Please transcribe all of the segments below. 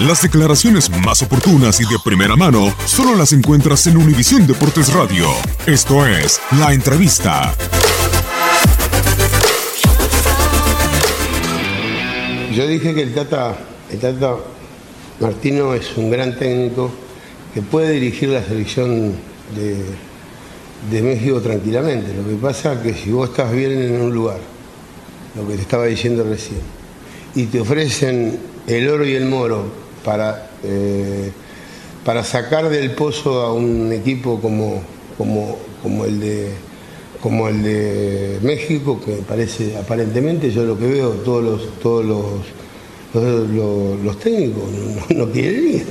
Las declaraciones más oportunas y de primera mano solo las encuentras en Univisión Deportes Radio. Esto es La Entrevista. Yo dije que el Tata, el Tata Martino es un gran técnico que puede dirigir la selección de, de México tranquilamente. Lo que pasa es que si vos estás bien en un lugar, lo que te estaba diciendo recién, y te ofrecen el oro y el moro para, eh, para sacar del pozo a un equipo como, como, como el de como el de México, que parece, aparentemente, yo lo que veo, todos los, todos los, los, técnicos no, no quieren ir.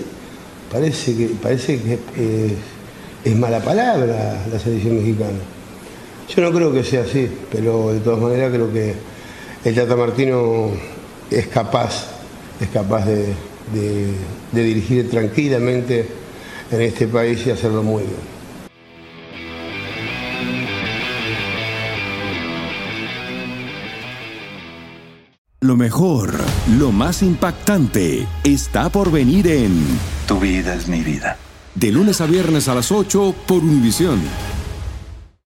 Parece que, parece que es, es mala palabra la selección mexicana. Yo no creo que sea así, pero de todas maneras creo que el Tata Martino es capaz, es capaz de, de- de dirigir tranquilamente en este país y hacerlo muy bien. Lo mejor, lo más impactante, está por venir en Tu vida es mi vida. De lunes a viernes a las 8 por Univisión.